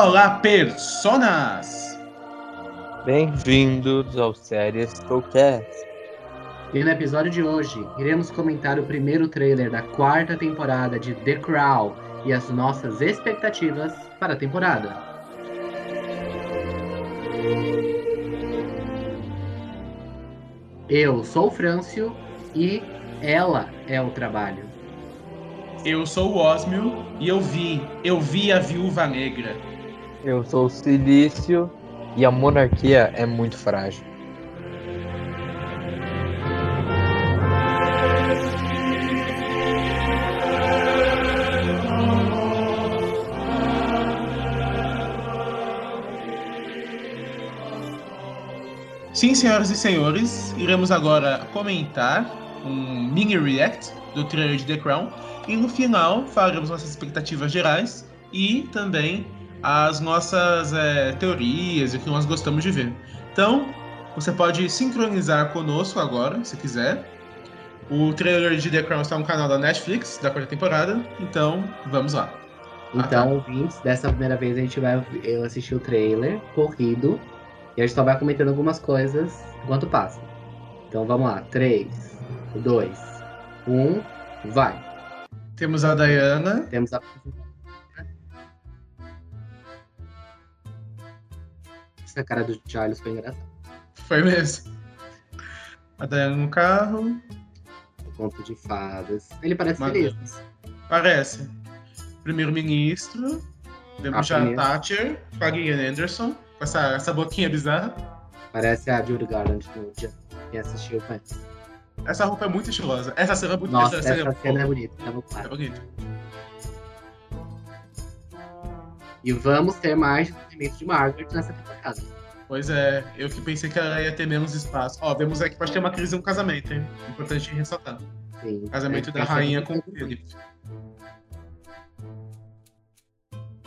Olá, personas! Bem-vindos ao Séries Showcast. E no episódio de hoje, iremos comentar o primeiro trailer da quarta temporada de The Crown e as nossas expectativas para a temporada. Eu sou o Frâncio e ela é o trabalho. Eu sou o Osmio e eu vi, eu vi a Viúva Negra. Eu sou o Silício e a monarquia é muito frágil. Sim, senhoras e senhores, iremos agora comentar um mini react do trailer de The Crown e no final falaremos nossas expectativas gerais e também as nossas é, teorias e o que nós gostamos de ver. Então, você pode sincronizar conosco agora, se quiser. O trailer de The Crown está no canal da Netflix, da quarta temporada, então vamos lá. Então, ouvintes, dessa primeira vez a gente vai eu assistir o trailer corrido e a gente só vai comentando algumas coisas enquanto passa. Então vamos lá. 3, 2, 1, vai. Temos a Diana. Temos a. Essa cara do Charles foi engraçada. Foi mesmo. A Diana no carro. O conto de fadas. Ele parece feliz. Parece. Primeiro-ministro. Temos já a Thatcher a Gillian Anderson com essa, essa boquinha bizarra. Parece a Judy Garland no dia. Quem assistiu conhece. Essa roupa é muito estilosa. Essa cena é bonita. Nossa, essa, essa cena, é, bonita. Tá É bonita. E vamos ter mais movimento de Margaret nessa temporada. Pois é, eu que pensei que ela ia ter menos espaço. Ó, vemos aqui que pode ter uma crise no casamento, hein? Importante ressaltar. Sim. Casamento é, da rainha com o Philip.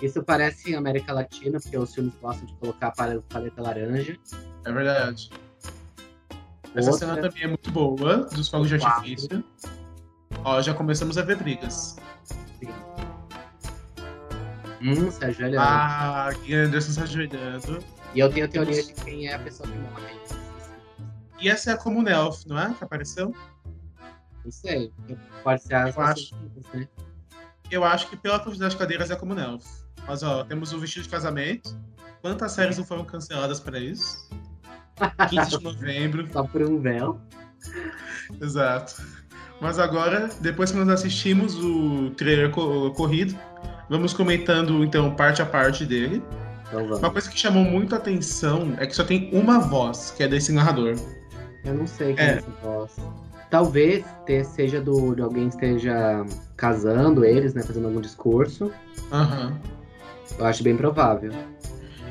Isso parece América Latina, porque os filmes gostam de colocar a paleta laranja. É verdade. Essa Outra... cena também é muito boa, dos fogos de artifício. Ó, já começamos a ver brigas. Hum, se ajoelhando. Ah, Anderson se ajoelhando. E eu tenho a teoria de quem é a pessoa que morre. E essa é a Common Elf, não é? Que apareceu? Não sei. Pode ser as eu acho. Né? Eu acho que pela quantidade de cadeiras é a Common Elf. Mas ó, temos o vestido de casamento. Quantas séries não foram canceladas para isso? 15 de novembro. Só por um véu. Exato. Mas agora, depois que nós assistimos o trailer corrido, vamos comentando então parte a parte dele. Então uma coisa que chamou muito a atenção é que só tem uma voz, que é desse narrador. Eu não sei quem é, é essa voz. Talvez seja do, de alguém que esteja casando eles, né? Fazendo algum discurso. Aham. Uhum. Eu acho bem provável.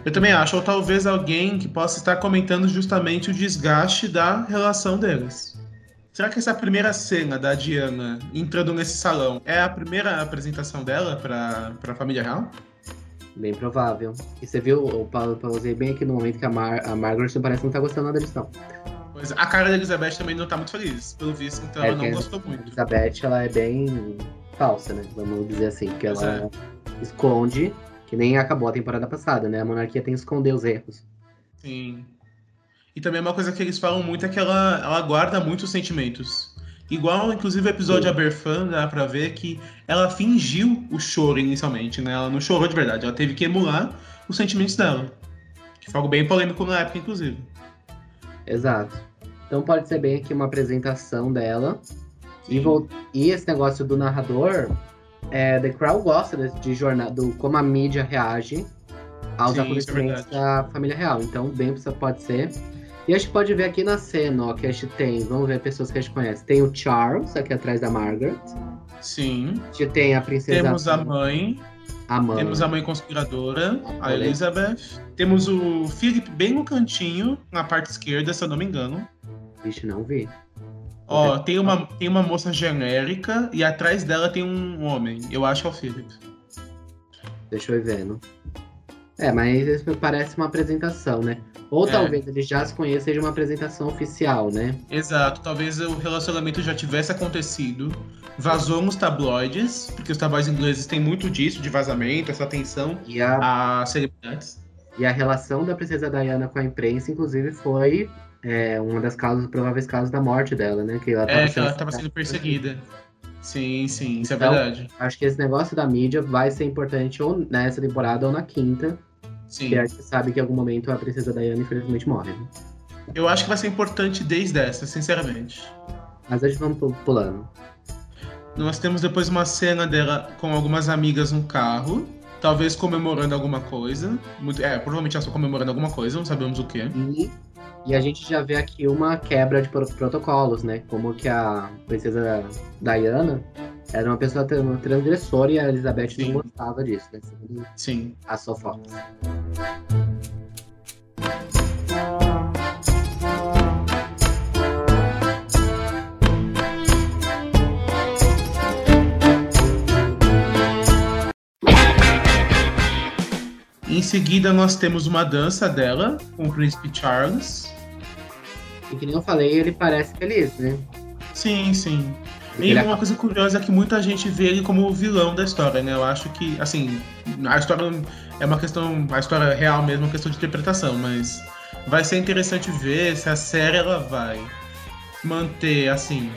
Eu também acho, ou talvez alguém que possa estar comentando justamente o desgaste da relação deles. Será que essa primeira cena da Diana entrando nesse salão é a primeira apresentação dela para a família real? Bem provável. E você viu, o Paulo pausei bem aqui no momento que a, Mar a Margaret parece não tá gostando nada deles, não. Pois a cara da Elizabeth também não tá muito feliz, pelo visto, então é, ela não gostou muito. A Elizabeth, ela é bem falsa, né? Vamos dizer assim, que ela é. esconde que nem acabou a temporada passada, né? A monarquia tem que esconder os erros. Sim. E também uma coisa que eles falam muito é que ela, ela guarda muitos sentimentos. Igual, inclusive, o episódio Sim. Aberfan, dá pra ver que ela fingiu o choro inicialmente, né? Ela não chorou de verdade, ela teve que emular os sentimentos dela. Que foi algo bem polêmico na época, inclusive. Exato. Então pode ser bem aqui uma apresentação dela. E, e esse negócio do narrador, é, The Crown gosta de, de jornada, do como a mídia reage aos Sim, é acontecimentos é da família real. Então, bem pode ser. E a gente pode ver aqui na cena, ó, que a gente tem, vamos ver pessoas que a gente conhece. Tem o Charles, aqui atrás da Margaret. Sim. A gente tem a princesa. Temos a mãe. A mãe. Temos a mãe conspiradora, a, a Elizabeth. Temos o Philip bem no cantinho, na parte esquerda, se eu não me engano. Vixe, não vi. Ó, tem uma, tem uma moça genérica e atrás dela tem um homem. Eu acho que é o Philip. Deixa eu ir vendo. É, mas parece uma apresentação, né? Ou É. talvez eles já se conheçam seja uma apresentação oficial, né? Exato, talvez o relacionamento já tivesse acontecido, vazou nos tabloides, porque os tabloides ingleses têm muito disso, de vazamento, essa atenção E a, a celebridades. e a relação da princesa Diana com a imprensa, inclusive, foi é, uma das causas, prováveis causas da morte dela, né? Que ela tava É, que sendo ela estava sendo perseguida. Sim, sim, isso é Então, verdade. Acho que esse negócio da mídia vai ser importante ou nessa temporada ou na quinta. Sim. Que a gente sabe que em algum momento a princesa Diana infelizmente morre. Né? Eu acho que vai ser importante desde essa, sinceramente. Mas a gente vamos pu- pulando. Nós temos depois uma cena dela com algumas amigas no carro, talvez comemorando alguma coisa. Muito- É, provavelmente elas estão comemorando alguma coisa, não sabemos o que. E, e a gente já vê aqui uma quebra de pro- protocolos, né? Como que a princesa Diana era uma pessoa uma transgressora e a Elizabeth Sim. não gostava disso, né? Segundo Sim. as fofocas. Em seguida, nós temos uma dança dela com o príncipe Charles. E que nem eu falei, ele parece feliz, né? Sim, sim. E ele uma coisa curiosa é que muita gente vê ele como o vilão da história, né? Eu acho que, assim, a história é uma questão, a história real mesmo é uma questão de interpretação, mas vai ser interessante ver se a série ela vai manter, assim,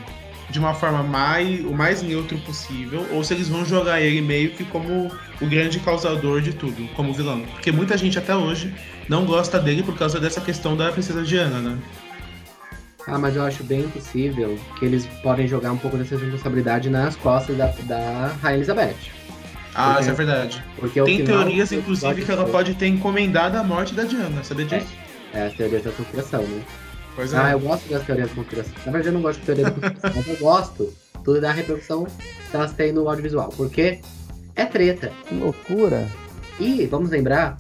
de uma forma mais, o mais neutro possível, ou se eles vão jogar ele meio que como o grande causador de tudo, como vilão. Porque muita gente até hoje não gosta dele por causa dessa questão da princesa Diana, né? Ah, mas eu acho bem possível que eles podem jogar um pouco dessa responsabilidade nas costas da, da Rainha Elizabeth. Ah, Porque- isso é verdade. Porque Tem final teorias, inclusive, que ela pode ter encomendado a morte da Diana, sabia disso? É, as teorias da conspiração, né? Pois é. Ah, eu gosto das teorias da conspiração. Na verdade, eu não gosto de teoria da conspiração, mas eu gosto tudo da repercussão que elas têm no audiovisual. Porque é treta. Que loucura. E vamos lembrar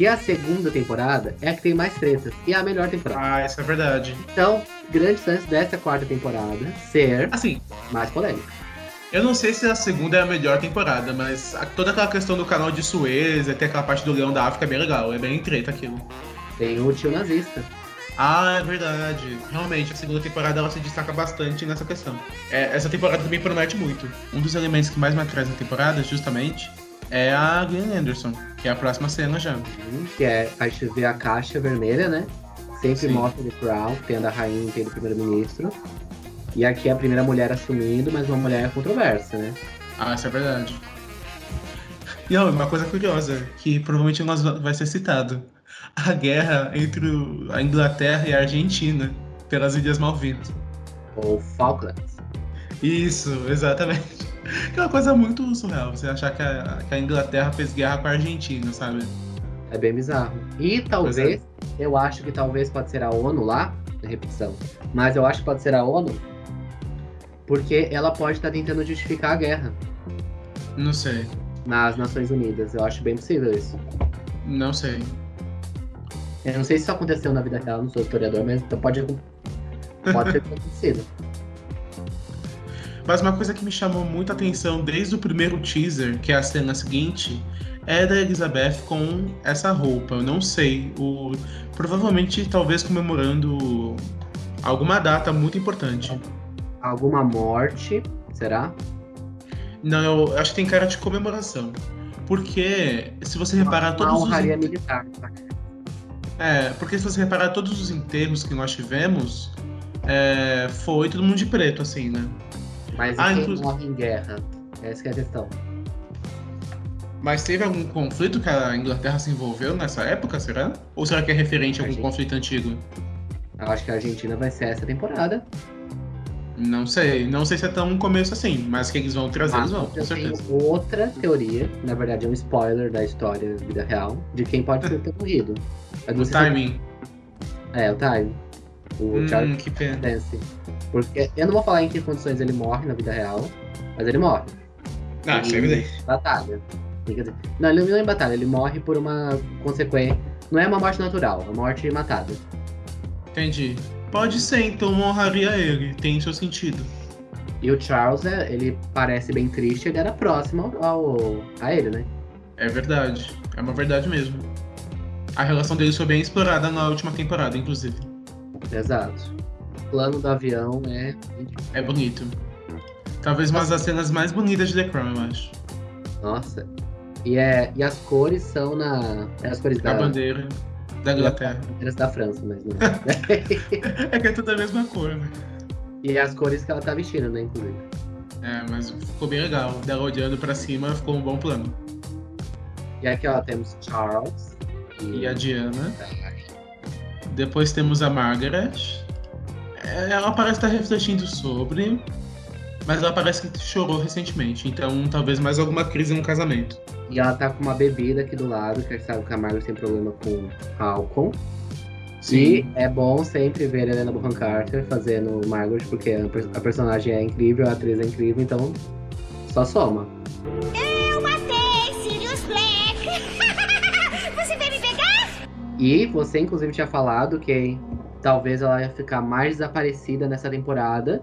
que a segunda temporada é a que tem mais tretas. E é a melhor temporada. Ah, isso é verdade. Então, grande chance dessa quarta temporada ser Assim, mais polêmica. eu não sei se a segunda é a melhor temporada, mas toda aquela questão do canal de Suez, até aquela parte do Leão da África é bem legal, é bem treta aquilo. Tem o tio nazista. Ah, é verdade. Realmente, a segunda temporada ela se destaca bastante nessa questão. É, essa temporada também promete muito. Um dos elementos que mais me atrai na temporada, justamente, é a Glenn Anderson, que é a próxima cena já. Que é, a gente vê a caixa vermelha, né? Sempre Sim. mostra The Crown, tendo a rainha e tendo o primeiro-ministro. E aqui é a primeira mulher assumindo, mas uma mulher controversa, né? Ah, isso é verdade. E ó, uma coisa curiosa, que provavelmente nós va- vai ser citado. A guerra entre o- a Inglaterra e a Argentina pelas Ilhas Malvinas. Ou Falklands. Isso, exatamente. Que é uma coisa muito surreal, você achar que a, que a Inglaterra fez guerra com a Argentina, sabe? É bem bizarro. E talvez, eu acho que talvez pode ser a ONU lá, na repetição, mas eu acho que pode ser a ONU porque ela pode estar tentando justificar a guerra Não sei, nas Nações Unidas. Eu acho bem possível isso. não sei. Eu não sei se isso aconteceu na vida real, não sou historiador, mas então pode, pode ter acontecido. Mas uma coisa que me chamou muita atenção desde o primeiro teaser, que é a cena seguinte, é da Elizabeth com essa roupa. Eu não sei. O... Provavelmente, talvez comemorando alguma data muito importante. Alguma morte, será? Não, eu acho que tem cara de comemoração. Porque se você reparar Uma todos os. honraria militar. tá? É, porque se você reparar todos os enterros que nós tivemos, é, foi todo mundo de preto, assim, né? Mas Ah, quem inclusive- morre em guerra? Essa que é a questão. Mas teve algum conflito que a Inglaterra se envolveu nessa época, será? Ou será que é referente a algum conflito antigo? Eu acho que a Argentina vai ser essa temporada. Não sei. Não sei se é tão começo assim, mas que eles vão trazer, eles vão, com Ah, tenho certeza. outra teoria, na verdade é um spoiler da história da vida real, de quem pode ter morrido. Não O sei se- timing. É, o time. O Hum, Charles que pena. Dance. Porque eu não vou falar em que condições ele morre na vida real, mas ele morre. Ah, isso é evidente. Batalha. Dizer, não, ele não é em batalha, ele morre por uma consequência. Não é uma morte natural, é uma morte matada. Entendi. Pode ser, então honraria ele. Tem seu sentido. E o Charles, é, ele parece bem triste, ele era próximo ao- a ele, né? É verdade. É uma verdade mesmo. A relação deles foi bem explorada na última temporada, inclusive. Exato. O plano do avião é. É bonito. Talvez uma das cenas mais bonitas de The Crown, eu acho. Nossa. E, é, e as cores são na. É as cores A da. bandeira da Inglaterra. bandeiras da França, mas não é. É que é tudo a mesma cor, né? e as cores que ela tá vestindo, né, inclusive. É, mas ficou bem legal. Dela olhando pra cima ficou um bom plano. E aqui, ó, temos Charles. E a Diana. Depois temos a Margaret. É, Ela parece estar refletindo sobre. Mas ela parece que chorou recentemente. Então talvez mais alguma crise no casamento. E ela tá com uma bebida aqui do lado, que sabe que a Margaret tem problema com álcool. E é bom sempre ver a Helena Bonham Carter fazendo Margaret, porque a, a personagem é incrível, a atriz é incrível, então só soma. E você, inclusive, tinha falado que talvez ela ia ficar mais desaparecida nessa temporada.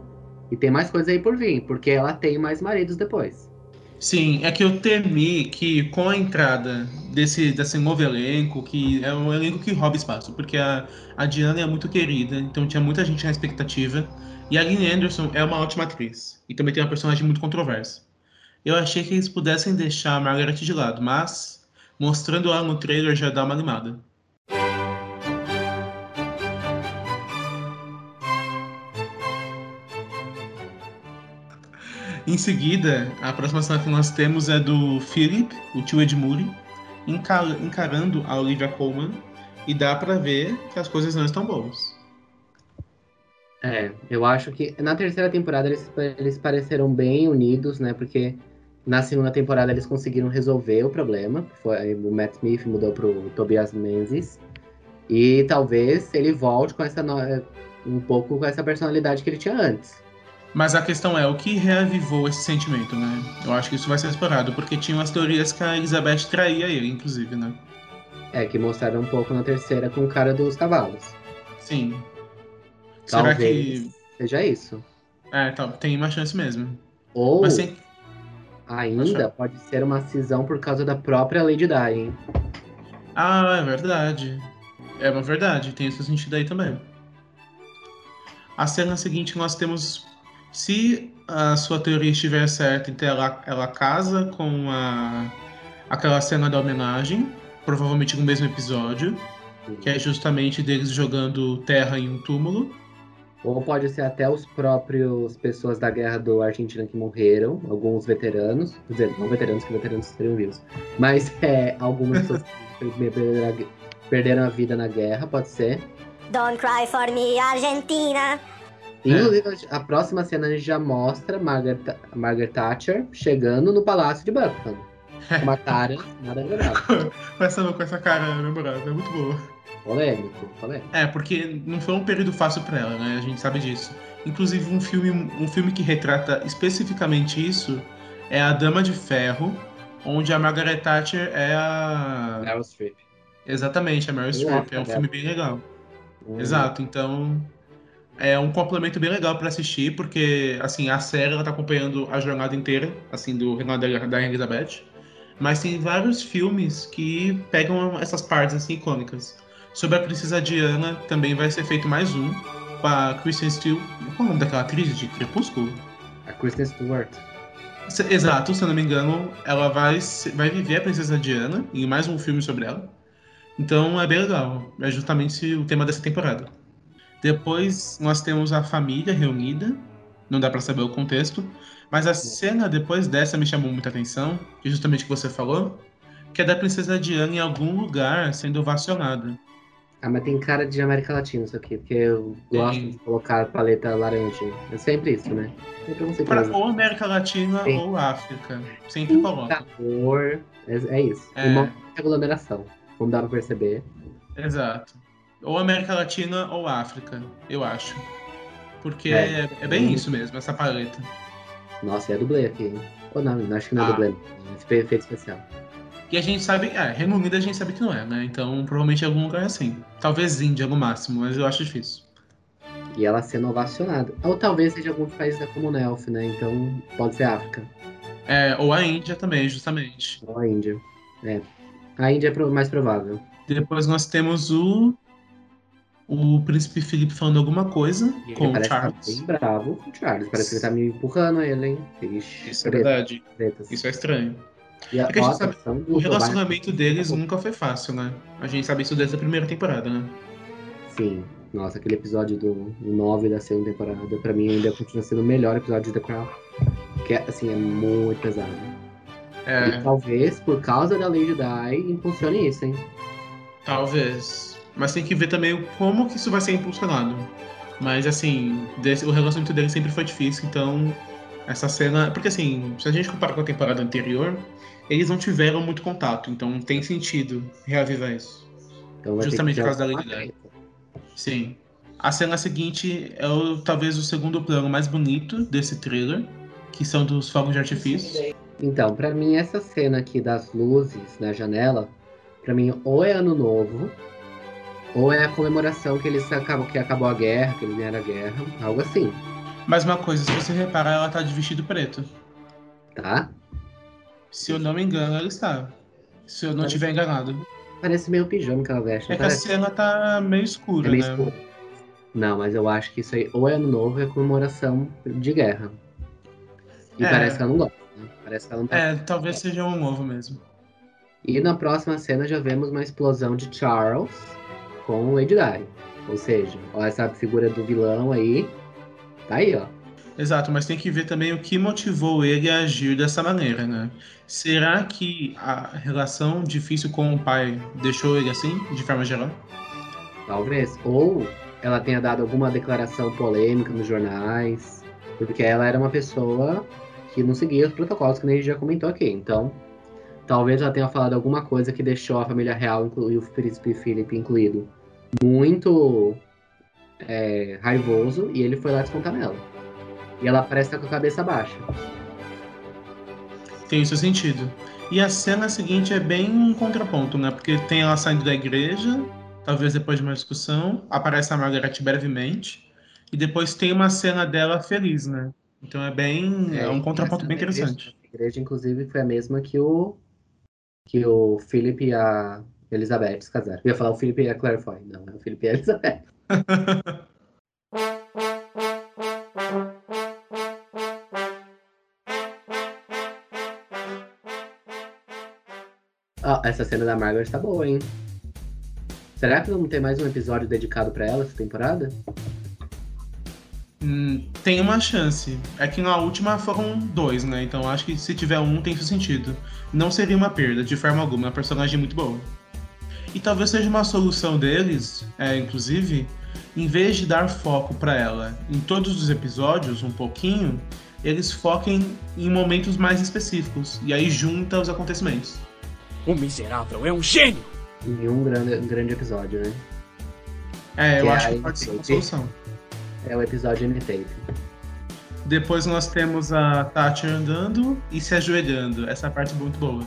E tem mais coisa aí por vir, porque ela tem mais maridos depois. Sim, é que eu temi que com a entrada desse, desse novo elenco, que é um elenco que rouba espaço, porque a, a Diana é muito querida, então tinha muita gente na expectativa. E a Lynn Anderson é uma ótima atriz. E também tem uma personagem muito controversa. Eu achei que eles pudessem deixar a Margaret de lado, mas mostrando ela no trailer já dá uma animada. Em seguida, a próxima cena que nós temos é do Philip, o tio Edmure, enca- encarando a Olivia Colman. E dá pra ver que as coisas não estão boas. É, eu acho que na terceira temporada eles, eles pareceram bem unidos, né? Porque na segunda temporada eles conseguiram resolver o problema. Foi, o Matt Smith mudou pro Tobias Menzies. E talvez ele volte com essa um pouco com essa personalidade que ele tinha antes. Mas a questão é o que reavivou esse sentimento, né? Eu acho que isso vai ser explorado, porque tinham as teorias que a Elizabeth traía ele, inclusive, né? É, que mostraram um pouco na terceira com o cara dos cavalos. Sim. Será Talvez que. seja isso. É, tá, tem uma chance mesmo. Ou Mas tem. ainda pode ser uma cisão por causa da própria Lady Di? Ah, é verdade. É uma verdade, tem esse sentido aí também. A cena seguinte nós temos. Se a sua teoria estiver certa, então ela, ela casa com a, aquela cena da homenagem, provavelmente no mesmo episódio, que é justamente deles jogando terra em um túmulo. Ou pode ser até os próprios pessoas da guerra do Argentina que morreram, alguns veteranos, quer dizer, não veteranos, que veteranos estariam vivos, mas é, algumas pessoas que perderam a, perderam a vida na guerra, pode ser. Don't cry for me, Argentina! Inclusive, a próxima cena a gente já mostra Margaret, Margaret Thatcher chegando no palácio de Buckingham. Com uma tara nada agradável. Com essa, com essa cara namorada, é muito boa. Polêmico, polêmico. É, porque não foi um período fácil pra ela, né? A gente sabe disso. Inclusive, um filme, um filme que retrata especificamente isso é A Dama de Ferro, onde a Margaret Thatcher é a. Meryl Streep. Exatamente, a Meryl Streep. É um dela. filme bem legal. Hum. Exato, então é um complemento bem legal pra assistir, porque assim, a série ela tá acompanhando a jornada inteira, assim, do reinado da, da Elizabeth, mas tem vários filmes que pegam essas partes assim icônicas. Sobre a princesa Diana também vai ser feito mais um com a Kristen Stewart. Qual é o nome daquela atriz de Crepúsculo? A Kristen Stewart. Exato, se eu não me engano, ela vai, vai viver a princesa Diana em mais um filme sobre ela. Então é bem legal. É justamente o tema dessa temporada. Depois nós temos a família reunida. Não dá pra saber o contexto. Mas a cena depois dessa me chamou muita atenção, que é justamente o que você falou, que é da princesa Diana em algum lugar sendo ovacionada. Ah, mas tem cara de América Latina isso aqui, porque eu gosto Tem. de colocar paleta laranja. É sempre isso, né? Sempre Pra ou América Latina Sim. ou África. Sempre coloca. Cor, é, é isso. É. Uma aglomeração, como dá pra perceber. Exato. Ou América Latina ou África, eu acho. Porque É. é, é bem isso mesmo, essa paleta. Nossa, é dublê aqui, hein? Ou não, acho que não é Ah. dublê. É efeito especial. E a gente sabe, é, Reino Unido a gente sabe que não é, né? Então provavelmente em algum lugar é assim. Talvez Índia no máximo, mas eu acho difícil. E ela sendo ovacionada. Ou talvez seja algum país da Commonwealth, né? Então pode ser África. É, ou a Índia também, justamente. Ou a Índia. É. A Índia é mais provável. Depois nós temos o. O príncipe Felipe falando alguma coisa E ele com o Charles. bem bravo com o Charles. Parece que ele tá me empurrando ele, hein? Ixi, Isso é treta, verdade. tretas. Isso é estranho. E a, É a sabe, O Tobias- relacionamento deles nunca foi fácil, né? A gente sabe isso desde a primeira temporada, né? Sim. Nossa, aquele episódio do 9 da segunda temporada, pra mim, ainda continua sendo o melhor episódio de The Crown. Que, assim, é muito pesado. É, E talvez, por causa da Lady Di, impulsione isso, hein? talvez. Mas tem que ver também como que isso vai ser impulsionado. Mas assim, desse- o relacionamento deles sempre foi difícil, então essa cena. Porque assim, se a gente comparar com a temporada anterior, eles não tiveram muito contato, então tem sentido reavivar isso. Então Justamente por causa da Lady treta. Sim. A cena seguinte é o, talvez o segundo plano mais bonito desse thriller, que são dos fogos de artifício. Então, pra mim, essa cena aqui das luzes na janela, pra mim, ou é ano novo, ou é a comemoração que eles acabam, que acabou a guerra, que eles ganharam a guerra, algo assim, Mas uma coisa, se você reparar, ela tá de vestido preto. tá? Se eu não me engano, ela está. Se eu não Parece- estiver enganado. Parece meio pijama que ela veste, É que a parece? cena tá meio escura, É meio né? escuro. Não, mas eu acho que isso aí ou é ano novo ou é comemoração de guerra. E É. parece que ela não gosta, né? Parece que ela não tá É, talvez seja um novo mesmo. E na próxima cena já vemos uma explosão de Charles com Lady Di. Ou seja, ó, essa figura do vilão aí. Tá aí, ó. Exato, mas tem que ver também o que motivou ele a agir dessa maneira, né? Será que a relação difícil com o pai deixou ele assim, de forma geral? Talvez. Ou ela tenha dado alguma declaração polêmica nos jornais. Porque ela era uma pessoa que não seguia os protocolos, que a gente já comentou aqui. Então, talvez ela tenha falado alguma coisa que deixou a família real inclu- e o príncipe Philip incluído muito é, raivoso. E ele foi lá descontar nela. E ela parece estar com a cabeça baixa. Tem isso sentido. E a cena seguinte é bem um contraponto, né? Porque tem ela saindo da igreja, talvez depois de uma discussão, aparece a Margaret brevemente, e depois tem uma cena dela feliz, né? Então é bem. É, um contraponto bem interessante. A igreja, inclusive, foi a mesma que o que o Philip e a Elizabeth se casaram. Eu ia falar o Philip e a Claire Foy. Não, é o Philip e a Elizabeth. Ó, essa cena da Margaret tá boa, hein? Será que vamos ter mais um episódio dedicado pra ela essa temporada? Hum, tem uma chance. É que na última foram dois, né? Então acho que se tiver um, tem sentido. Não seria uma perda, de forma alguma. É uma personagem muito boa. E talvez seja uma solução deles, é, inclusive, em vez de dar foco pra ela em todos os episódios, um pouquinho, eles foquem em momentos mais específicos. E aí junta os acontecimentos. O miserável é um gênio! Em um grande, um grande episódio, né? É, eu Que acho que pode ser uma solução. É o episódio Imitate. Depois nós temos a Tati andando e se ajoelhando. Essa parte é muito boa.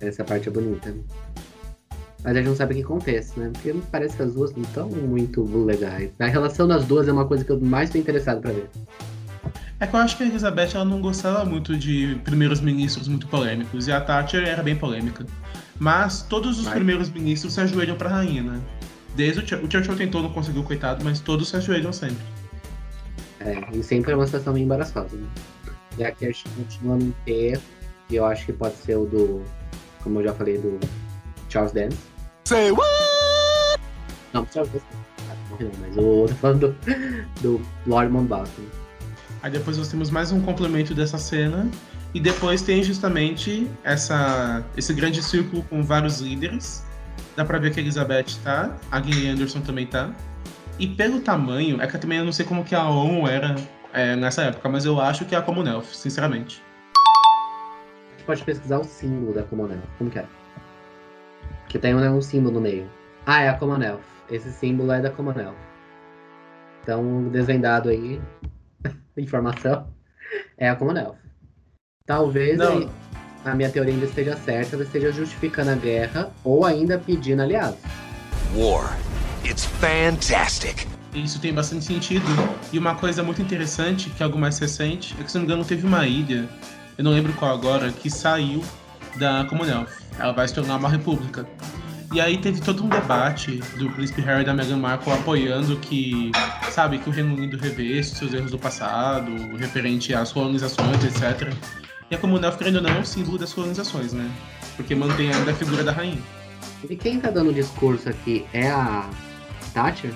Essa parte é bonita. Mas a gente não sabe em que contexto, né? Porque parece que as duas não estão muito legais. A relação das duas é uma coisa que eu mais tô interessado pra ver. É que eu acho que a Elizabeth ela não gostava muito de primeiros ministros muito polêmicos, e a Thatcher era bem polêmica. Mas todos os Mas- primeiros ministros se ajoelham pra rainha, né? Desde o, Ch- o Churchill tentou, não conseguiu, coitado, mas todos se ajoelham sempre. É, e sempre é uma situação meio embaraçosa, né? E aqui a gente continua no ter, e eu acho que pode ser o do. Como eu já falei, do Charles Dance. Say what? Não, mas o outro falando do, do Lord Mountbatten. Aí depois nós temos mais um complemento dessa cena, e depois tem justamente essa, esse grande círculo com vários líderes. Dá pra ver que a Elizabeth tá, a Gillian Anderson também tá. E pelo tamanho, é que eu também não sei como que a ONU era é, nessa época, mas eu acho que é a Commonwealth, sinceramente. A gente pode pesquisar o símbolo da Commonwealth. Como que é? Que tem um, um símbolo no meio. Ah, é a Commonwealth. Esse símbolo é da Commonwealth. Então, desvendado aí, informação, é a Commonwealth. Talvez Não. a minha teoria ainda esteja certa, ela esteja justificando a guerra ou ainda pedindo aliados. War. It's fantastic. Isso tem bastante sentido. E uma coisa muito interessante, que é algo mais recente, é que, se não me engano, teve uma ilha, eu não lembro qual agora, que saiu da Commonwealth. Ela vai se tornar uma república. E aí teve todo um debate do príncipe Harry e da Meghan Markle apoiando que, sabe, que o Reino Unido revesse seus erros do passado, referente às colonizações, etc. E a comunidade, querendo ou não, é um símbolo das colonizações, né? Porque mantém ainda a figura da rainha. E quem tá dando o discurso aqui é a Thatcher?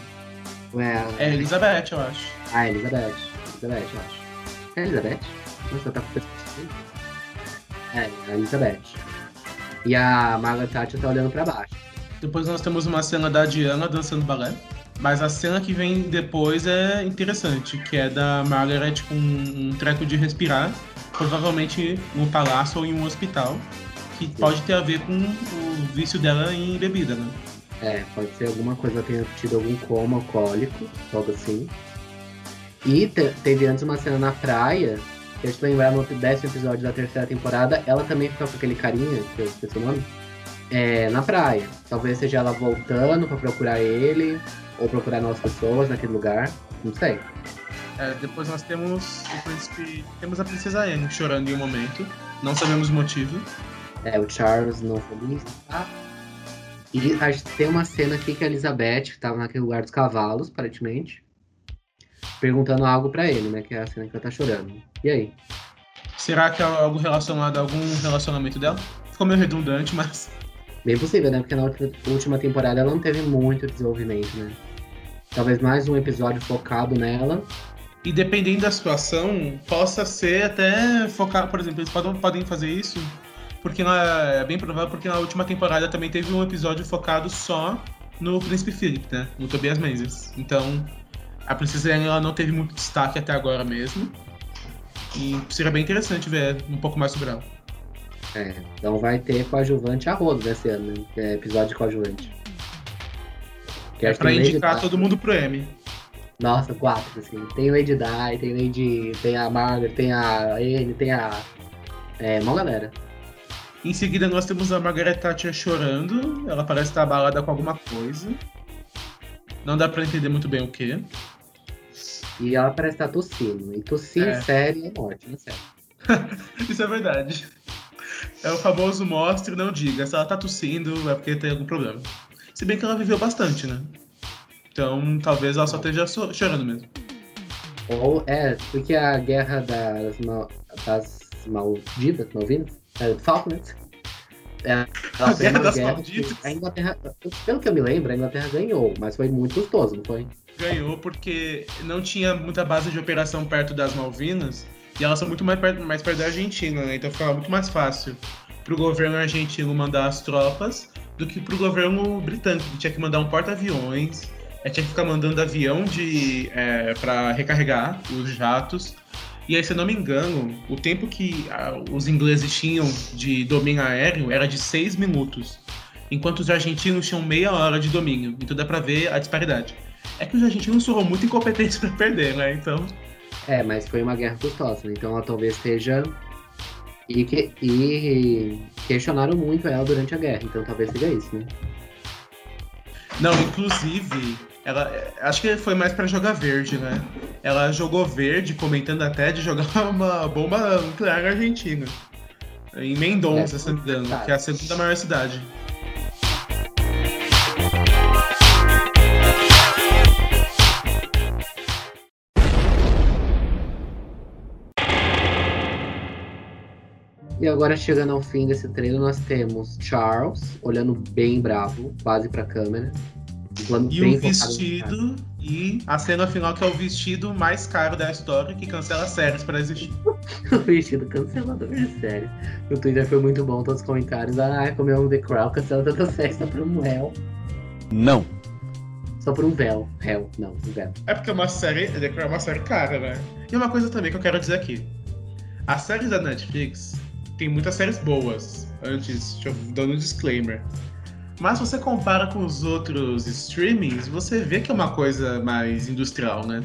Ou é a. É Elizabeth, eu acho. Ah, Elizabeth. Elizabeth, eu acho. É Elizabeth? Nossa, tá com. É, a Elizabeth. E a Margaret Thatcher tá olhando pra baixo. Depois nós temos uma cena da Diana dançando balé. Mas a cena que vem depois é interessante, que é da Margaret com um treco de respirar, provavelmente no palácio ou em um hospital, que pode ter a ver com o vício dela em bebida, né? É, pode ser alguma coisa, ela tenha tido algum coma alcoólico, algo assim. E te- teve antes uma cena na praia, gente lembrar no décimo episódio da terceira temporada, ela também fica com aquele carinha, que eu esqueci o nome, é, na praia. Talvez seja ela voltando pra procurar ele, ou procurar novas pessoas naquele lugar, não sei. É, depois nós temos o príncipe. Temos a princesa Anne chorando em um momento. Não sabemos o motivo. É, o Charles não feliz. Ah. E a gente tem uma cena aqui que a Elizabeth, que tava naquele lugar dos cavalos, aparentemente, perguntando algo pra ele, né? Que é a cena que ela tá chorando. E aí? Será que é algo relacionado a algum relacionamento dela? Ficou meio redundante, mas. Bem possível, né? Porque na última- última temporada ela não teve muito desenvolvimento, né? Talvez mais um episódio focado nela. E dependendo da situação, possa ser até focar, por exemplo, eles podem, podem fazer isso, porque na- é bem provável porque na última temporada também teve um episódio focado só no Príncipe Philip, né? No Tobias Menzies. Então, a Princesa Anne ela não teve muito destaque até agora mesmo. E seria bem interessante ver um pouco mais sobre ela. É, então vai ter coadjuvante a rodo nesse ano, né? Que é episódio de coadjuvante. Que É pra indicar Di. todo mundo pro M. Nossa, quatro, assim. Tem o Lady Di, tem o Lady. Tem a Margaret, tem a Anne, tem a. É, uma galera. Em seguida, nós temos a Margaret Thatcher chorando. Ela parece estar abalada com alguma coisa. Não dá pra entender muito bem o que. E ela parece estar tossindo. E tossir É. sério é morte, né? Sério. Isso é verdade. É o famoso mostre, não diga. Se ela tá tossindo, é porque tem algum problema. Se bem que ela viveu bastante, né? Então, talvez ela só esteja so- chorando mesmo. Ou é, porque a guerra das, mal, das malditas, malvinas, é, Falklands, é, ela A foi Guerra uma das guerra Malditas? a Inglaterra, pelo que eu me lembro, a Inglaterra ganhou, mas foi muito custoso, não foi? Ganhou porque não tinha muita base de operação perto das Malvinas. E elas são muito mais perto, mais perto da Argentina, né? Então ficava muito mais fácil pro governo argentino mandar as tropas do que pro governo britânico, que tinha que mandar um porta-aviões, tinha que ficar mandando avião de é, para recarregar os jatos. E aí, se eu não me engano, o tempo que os ingleses tinham de domínio aéreo era de seis minutos, enquanto os argentinos tinham meia hora de domínio. Então dá pra ver a disparidade. É que os argentinos foram muito incompetentes pra perder, né? Então, É, mas foi uma guerra custosa, né? então ela talvez esteja. E, que, e questionaram muito ela durante a guerra, então talvez seja isso, né? não, inclusive, ela acho que foi mais pra jogar verde, né? Ela jogou verde, comentando até de jogar uma bomba nuclear na Argentina. Em Mendonça, É, se não me engano, que é a segunda maior cidade. E agora, chegando ao fim desse treino, nós temos Charles olhando bem bravo, quase pra câmera. um E bem o no vestido e a cena final que é o vestido mais caro da história que cancela séries pra existir. o vestido cancelador, sério. O Twitter foi muito bom, todos os comentários. Ah, como eu amo The Crown, cancela tanta série só por um réu. Não. Só por um véu. Réu, não, um véu. É porque é uma série, The Crown é uma série cara, né? E uma coisa também que eu quero dizer aqui. As séries da Netflix tem muitas séries boas. Antes, deixa eu dando um disclaimer. Mas se você compara com os outros streamings, você vê que é uma coisa mais industrial, né?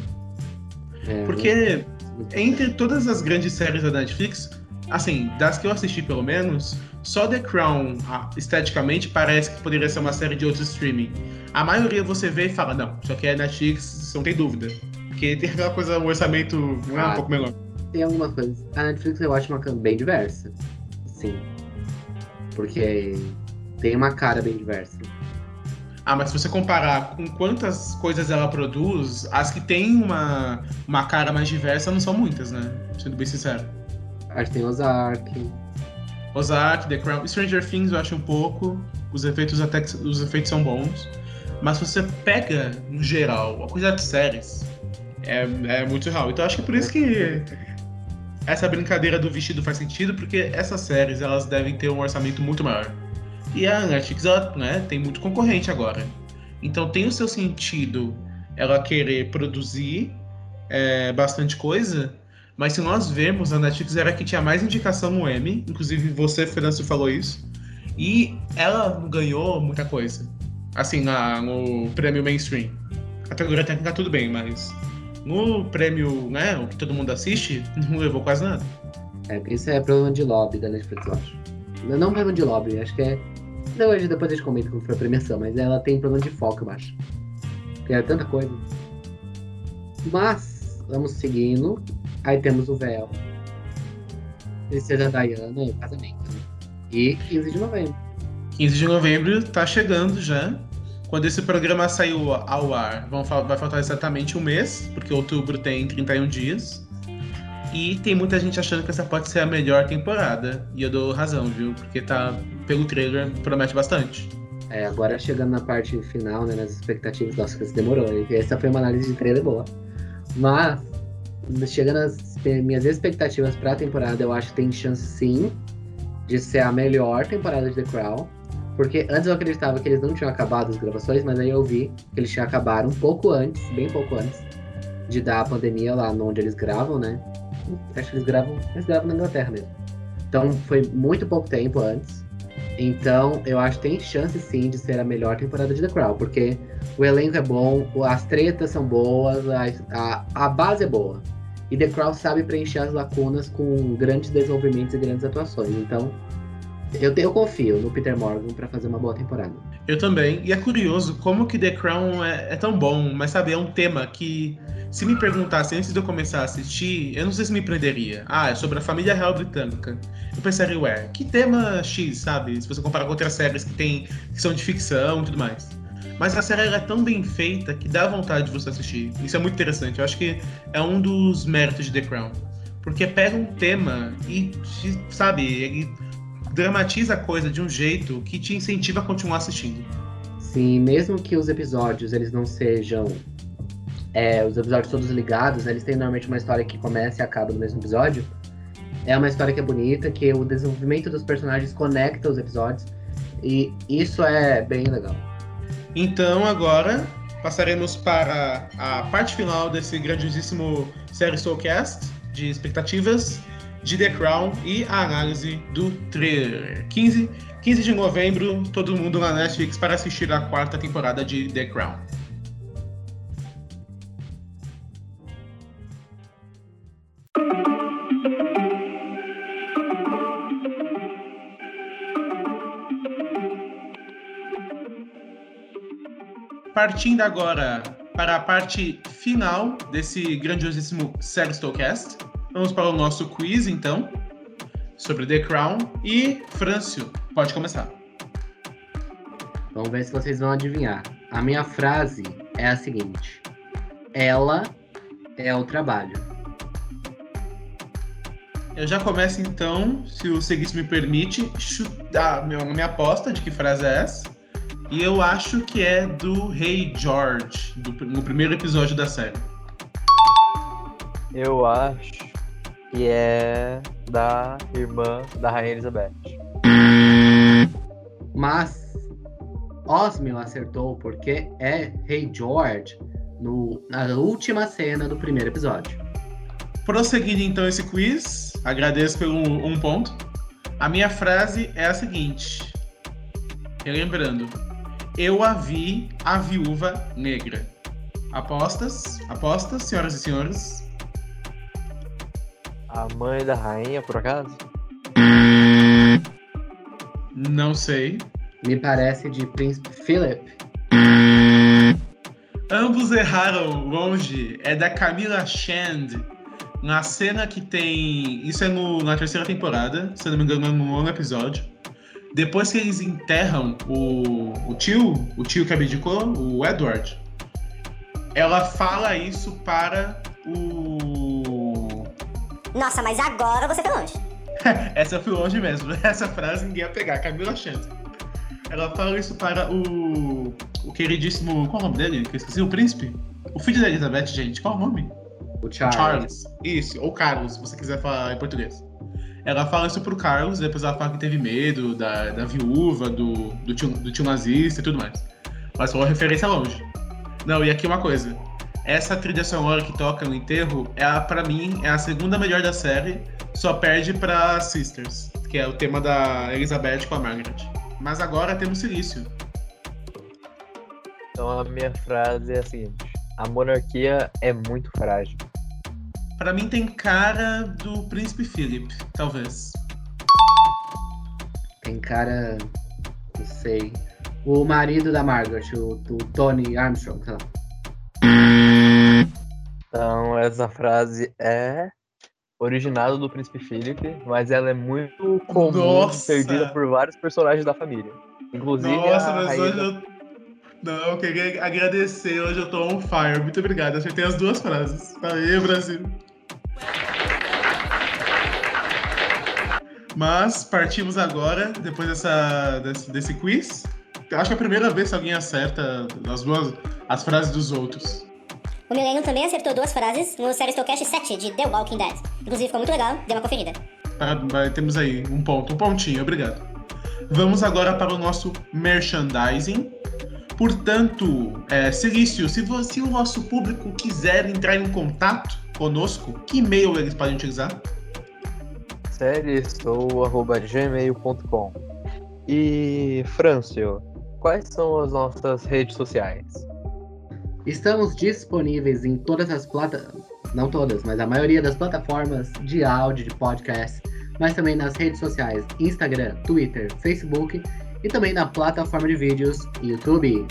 É, Porque muito- entre todas as grandes séries da Netflix, assim, das que eu assisti pelo menos, só The Crown, esteticamente, parece que poderia ser uma série de outro streaming. A maioria você vê e fala, não, isso aqui é Netflix, não tem dúvida. Porque tem aquela coisa, o orçamento é um Ah. pouco menor. Tem alguma coisa. A Netflix eu acho uma bem diversa. Sim. Porque tem uma cara bem diversa. Ah, mas se você comparar com quantas coisas ela produz, as que tem uma, uma cara mais diversa não são muitas, né? Sendo bem sincero. Acho que tem Ozark. Ozark, The Crown, Stranger Things eu acho um pouco. Os efeitos até que- os efeitos são bons. Mas se você pega, no geral, a quantidade de séries, é, é muito surreal. Então acho que é por isso que essa brincadeira do vestido faz sentido, porque essas séries elas devem ter um orçamento muito maior. E a Netflix ela, né, tem muito concorrente agora. Então tem o seu sentido ela querer produzir é, bastante coisa, mas se nós vemos, a Netflix era que tinha mais indicação no Emmy, inclusive você, Fernando, falou isso, e ela não ganhou muita coisa. Assim, na, no prêmio mainstream. A categoria técnica tudo bem, mas no prêmio, né, o que todo mundo assiste, não levou quase nada. É, isso é problema de lobby da Netflix, eu acho. Não, não problema de lobby, acho que é. Não, hoje depois a gente comenta como foi a premiação, mas ela tem problema de foco, eu acho. Porque é tanta coisa. Mas, vamos seguindo. Aí temos o véu. Princesa Diana e o casamento. né? E 15 de novembro. 15 de novembro tá chegando já. Quando esse programa saiu ao ar, vão vai faltar exatamente um mês, porque outubro tem 31 dias. E tem muita gente achando que essa pode ser a melhor temporada. E eu dou razão, viu? Porque tá, pelo trailer, promete bastante. É, agora chegando na parte final, né, nas expectativas, nossa, que isso demorou. Essa foi uma análise de trailer boa. Mas, chegando às minhas expectativas pra temporada, eu acho que tem chance sim de ser a melhor temporada de The Crown. Porque antes eu acreditava que eles não tinham acabado as gravações, mas aí eu vi que eles tinham acabado um pouco antes, bem pouco antes, de dar a pandemia lá onde eles gravam, né? Acho que eles gravam, eles gravam na Inglaterra mesmo. Então foi muito pouco tempo antes. Então, eu acho que tem chance sim de ser a melhor temporada de The Crown, porque o elenco é bom, as tretas são boas, a, a, a base é boa. E The Crown sabe preencher as lacunas com grandes desenvolvimentos e grandes atuações. Então, eu, eu confio no Peter Morgan pra fazer uma boa temporada. Eu também. E é curioso como que The Crown é, é tão bom, mas sabe, é um tema que, se me perguntasse antes de eu começar a assistir, eu não sei se me prenderia. Ah, é sobre a família real britânica. Eu pensaria, ué, que tema X, sabe? Se você comparar com outras séries que, tem, que são de ficção e tudo mais. Mas a série é tão bem feita que dá vontade de você assistir. Isso é muito interessante. Eu acho que é um dos méritos de The Crown. Porque pega um tema e, sabe, ele dramatiza a coisa de um jeito que te incentiva a continuar assistindo. Sim, mesmo que os episódios eles não sejam é, os episódios todos ligados, né, eles têm normalmente uma história que começa e acaba no mesmo episódio. É uma história que é bonita, que o desenvolvimento dos personagens conecta os episódios. E isso é bem legal. Então agora passaremos para a parte final desse grandiosíssimo série Soulcast de expectativas de The Crown e a análise do trailer. 15, 15 de novembro, todo mundo na Netflix para assistir a quarta temporada de The Crown. Partindo agora para a parte final desse grandiosíssimo Serstocast, vamos para o nosso quiz, então, sobre The Crown. E, Frâncio, pode começar. Vamos ver se vocês vão adivinhar. A minha frase é a seguinte: Ela é o trabalho. Eu já começo, então, se o Seguinte me permite, chutar meu, minha aposta de que frase é essa. E eu acho que é do Rei George, do, no primeiro episódio da série. Eu acho que é da irmã da Rainha Elizabeth. Mas Osmio acertou porque é Rei George no, na última cena do primeiro episódio. Prosseguindo então esse quiz, agradeço pelo um, um ponto. A minha frase é a seguinte: relembrando, eu a vi a viúva negra. Apostas? Apostas, senhoras e senhores? A mãe da rainha, por acaso? Não sei. Me parece de Príncipe Philip. Ambos erraram longe. É da Camila Shand. Na cena que tem. Isso é no- na terceira temporada, se eu não me engano, é no nono episódio. depois que eles enterram o, o tio, o tio que abdicou, o Edward, ela fala isso para. Nossa, mas agora você foi longe. Essa fui longe mesmo. Essa frase ninguém ia pegar, Camila Chant. Ela fala isso para o. O queridíssimo. Qual é o nome dele? Que eu esqueci, o príncipe? O filho da Elizabeth, gente. Qual é o nome? O Charles. Charles. Isso, ou Carlos, se você quiser falar em português. Ela fala isso pro Carlos, depois ela fala que teve medo da, da viúva, do, do, tio, do tio nazista e tudo mais. Mas foi uma referência longe. Não, e aqui uma coisa. Essa trilha sonora que toca no enterro, é a, pra mim, é a segunda melhor da série, só perde pra Sisters, que é o tema da Elizabeth com a Margaret. Mas agora temos Silício. Então a minha frase é a seguinte: a monarquia é muito frágil. Pra mim tem cara do Príncipe Philip, talvez. Tem cara. Não sei. O marido da Margaret, o, o Tony Armstrong, sei lá. Então essa frase é originada do Príncipe Philip, mas ela é muito comum, Nossa! perdida por vários personagens da família. Inclusive Nossa, mas rainha hoje eu. Não, eu queria agradecer, hoje eu tô on fire. Muito obrigado, acertei as duas frases. Aê, Brasil. Mas partimos agora, depois dessa, desse, desse quiz. Acho que é a primeira vez que alguém acerta as duas as frases dos outros. O Millennium também acertou duas frases no Série Stocast 7 de The Walking Dead. Inclusive ficou muito legal, dê uma conferida. Vai- temos aí um ponto, um pontinho, obrigado. Vamos agora para o nosso merchandising. Portanto, é, Silício, se, se o nosso público quiser entrar em contato conosco, que e-mail eles podem utilizar? sériesou.gmail.com E Francio, quais são as nossas redes sociais? Estamos disponíveis em todas as plataformas, não todas, mas a maioria das plataformas de áudio, de podcast, mas também nas redes sociais, Instagram, Twitter, Facebook e também na plataforma de vídeos YouTube.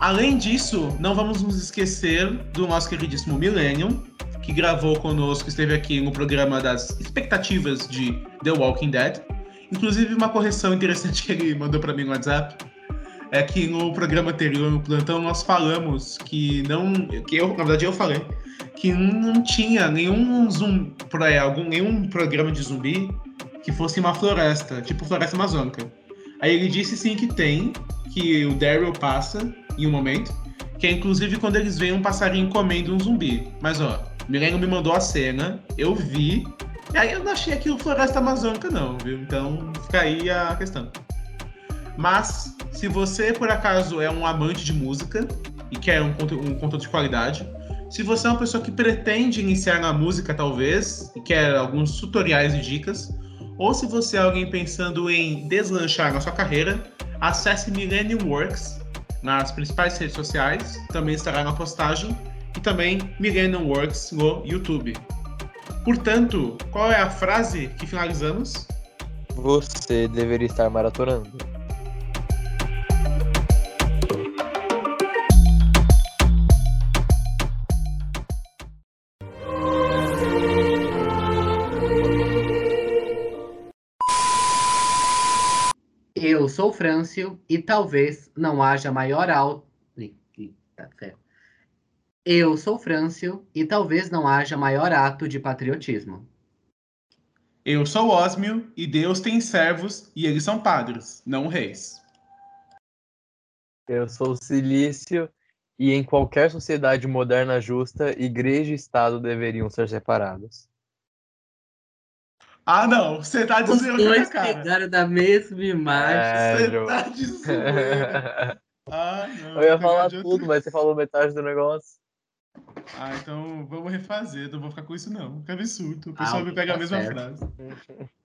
Além disso, não vamos nos esquecer do nosso queridíssimo Millennium, que gravou conosco, esteve aqui no programa das expectativas de The Walking Dead. Inclusive, uma correção interessante que ele mandou para mim no WhatsApp é que no programa anterior, no plantão, nós falamos que não. que eu, na verdade, eu falei que não tinha nenhum zumbi, algum, nenhum programa de zumbi que fosse uma floresta, tipo floresta amazônica. Aí ele disse sim que tem, que o Daryl passa em um momento, que é inclusive quando eles veem um passarinho comendo um zumbi. Mas ó, Millennium me mandou a cena, eu vi, e aí eu não achei aquilo floresta amazônica não, viu? Então fica aí a questão. Mas, se você por acaso é um amante de música e quer um, um conteúdo de qualidade, se você é uma pessoa que pretende iniciar na música, talvez, e quer alguns tutoriais e dicas, ou se você é alguém pensando em deslanchar na sua carreira, acesse Millennium Works nas principais redes sociais, também estará na postagem, e também Millennium Works no YouTube. Portanto, qual é a frase que finalizamos? Você deveria estar maratonando. Sou Frâncio e talvez não haja maior alto. Ferro. Eu sou Frâncio e talvez não haja maior ato de patriotismo. Eu sou Osmio e Deus tem servos e eles são padres, não reis. Eu sou Silício e em qualquer sociedade moderna justa, igreja e Estado deveriam ser separados. Ah, não, você tá Os dizendo dois cara. pegaram da mesma imagem. É, Você João. tá zoeira. Ah, não. Eu ia falar de outro- tudo, mas você falou metade do negócio. Ah, então vamos refazer. Não vou ficar com isso, não. Que absurdo. O Ah, pessoal me pega a tá mesma certo. frase.